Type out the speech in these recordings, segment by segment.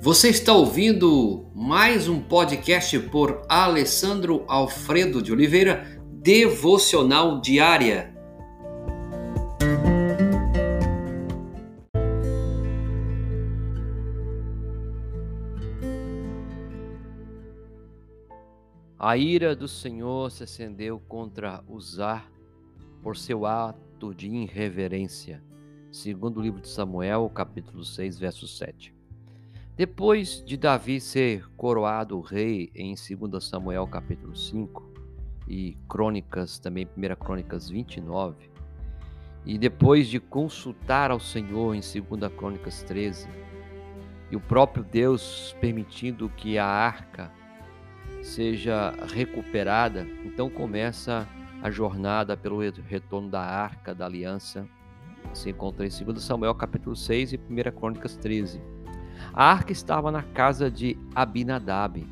Você está ouvindo mais um podcast por Alessandro Alfredo de Oliveira, Devocional Diária. A ira do Senhor se acendeu contra Uzar por seu ato de irreverência. Segundo o livro de Samuel, capítulo 6, verso 7. Depois de Davi ser coroado rei em 2 Samuel capítulo 5 e Crônicas, também 1 Crônicas 29, e depois de consultar ao Senhor em 2 Crônicas 13, e o próprio Deus permitindo que a arca seja recuperada, então começa a jornada pelo retorno da arca da aliança. Se encontra em 2 Samuel capítulo 6 e 1 Crônicas 13. A arca estava na casa de Abinadab,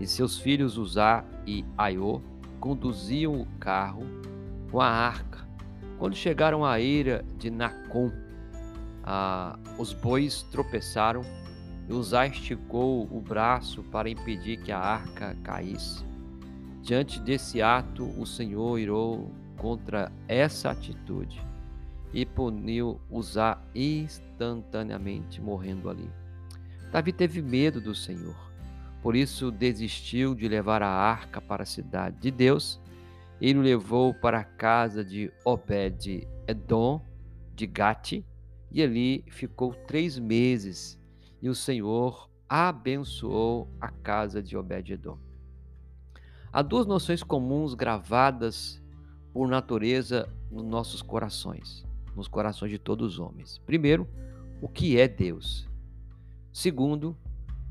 e seus filhos Uzá e Aiô conduziam o carro com a arca. Quando chegaram à eira de Nacon, ah, os bois tropeçaram e Uzá esticou o braço para impedir que a arca caísse. Diante desse ato, o Senhor irou contra essa atitude e puniu Uzá instantaneamente, morrendo ali. Davi teve medo do Senhor, por isso desistiu de levar a arca para a cidade de Deus. Ele o levou para a casa de Obed-Edom, de Gate, e ali ficou três meses. E o Senhor abençoou a casa de Obed-Edom. Há duas noções comuns gravadas por natureza nos nossos corações, nos corações de todos os homens. Primeiro, o que é Deus? Segundo,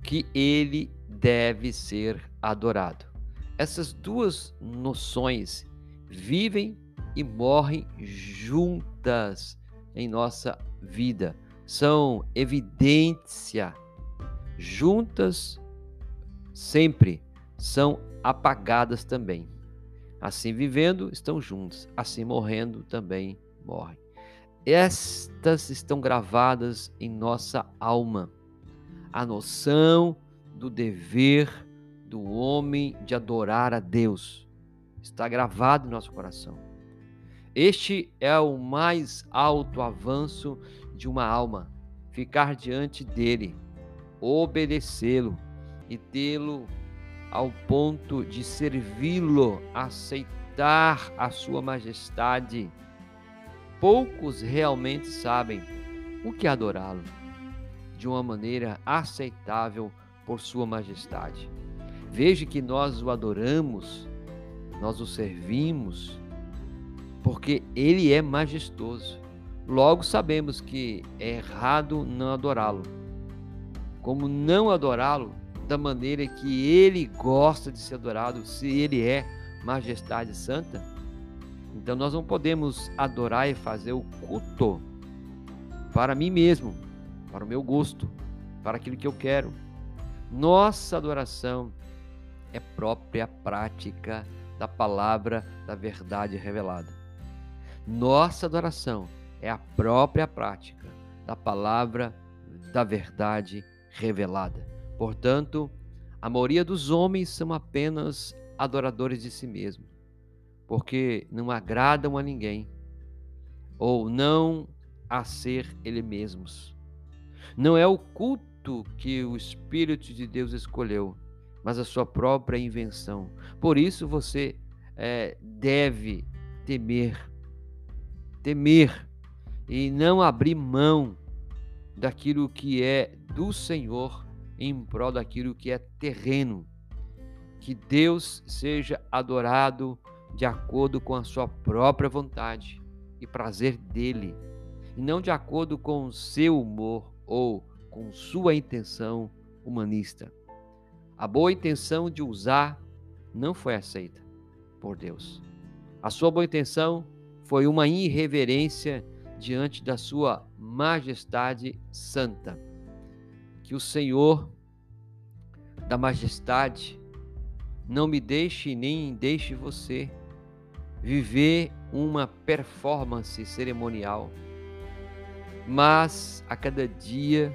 que ele deve ser adorado. Essas duas noções vivem e morrem juntas em nossa vida. São evidência juntas sempre, são apagadas também. Assim vivendo, estão juntas, assim morrendo também morrem. Estas estão gravadas em nossa alma a noção do dever do homem de adorar a Deus. Está gravado em nosso coração. Este é o mais alto avanço de uma alma, ficar diante dele, obedecê-lo e tê-lo ao ponto de servi-lo, aceitar a sua majestade. Poucos realmente sabem o que é adorá-lo de uma maneira aceitável por Sua Majestade. Veja que nós o adoramos, nós o servimos, porque Ele é majestoso. Logo sabemos que é errado não adorá-lo. Como não adorá-lo da maneira que Ele gosta de ser adorado, se Ele é majestade santa? Então nós não podemos adorar e fazer o culto para mim mesmo, para o meu gosto, para aquilo que eu quero. Nossa adoração é própria prática da palavra da verdade revelada. Nossa adoração é a própria prática da palavra da verdade revelada. Portanto, a maioria dos homens são apenas adoradores de si mesmos, porque não agradam a ninguém ou não a ser eles mesmos. Não é o culto que o Espírito de Deus escolheu, mas a sua própria invenção. Por isso você é, deve temer, temer e não abrir mão daquilo que é do Senhor em prol daquilo que é terreno. Que Deus seja adorado de acordo com a sua própria vontade e prazer dele, e não de acordo com o seu humor ou com sua intenção humanista. A boa intenção de usar não foi aceita por Deus. A sua boa intenção foi uma irreverência diante da sua majestade santa. Que o Senhor da majestade não me deixe nem deixe você viver uma performance cerimonial mas a cada dia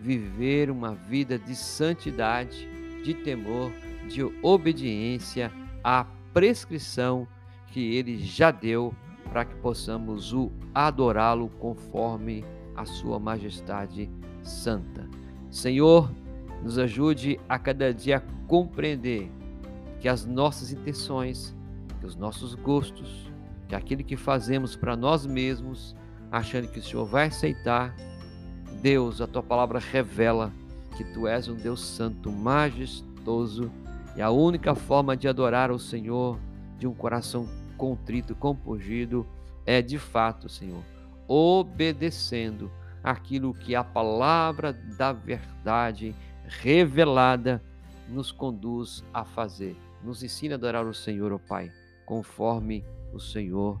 viver uma vida de santidade, de temor, de obediência à prescrição que ele já deu para que possamos o adorá-lo conforme a sua majestade santa. Senhor, nos ajude a cada dia a compreender que as nossas intenções, que os nossos gostos, que aquilo que fazemos para nós mesmos, achando que o Senhor vai aceitar, Deus, a tua palavra revela que tu és um Deus santo, majestoso, e a única forma de adorar o Senhor de um coração contrito, compungido, é de fato, Senhor, obedecendo aquilo que a palavra da verdade revelada nos conduz a fazer. Nos ensina a adorar o Senhor, ó oh Pai, conforme o Senhor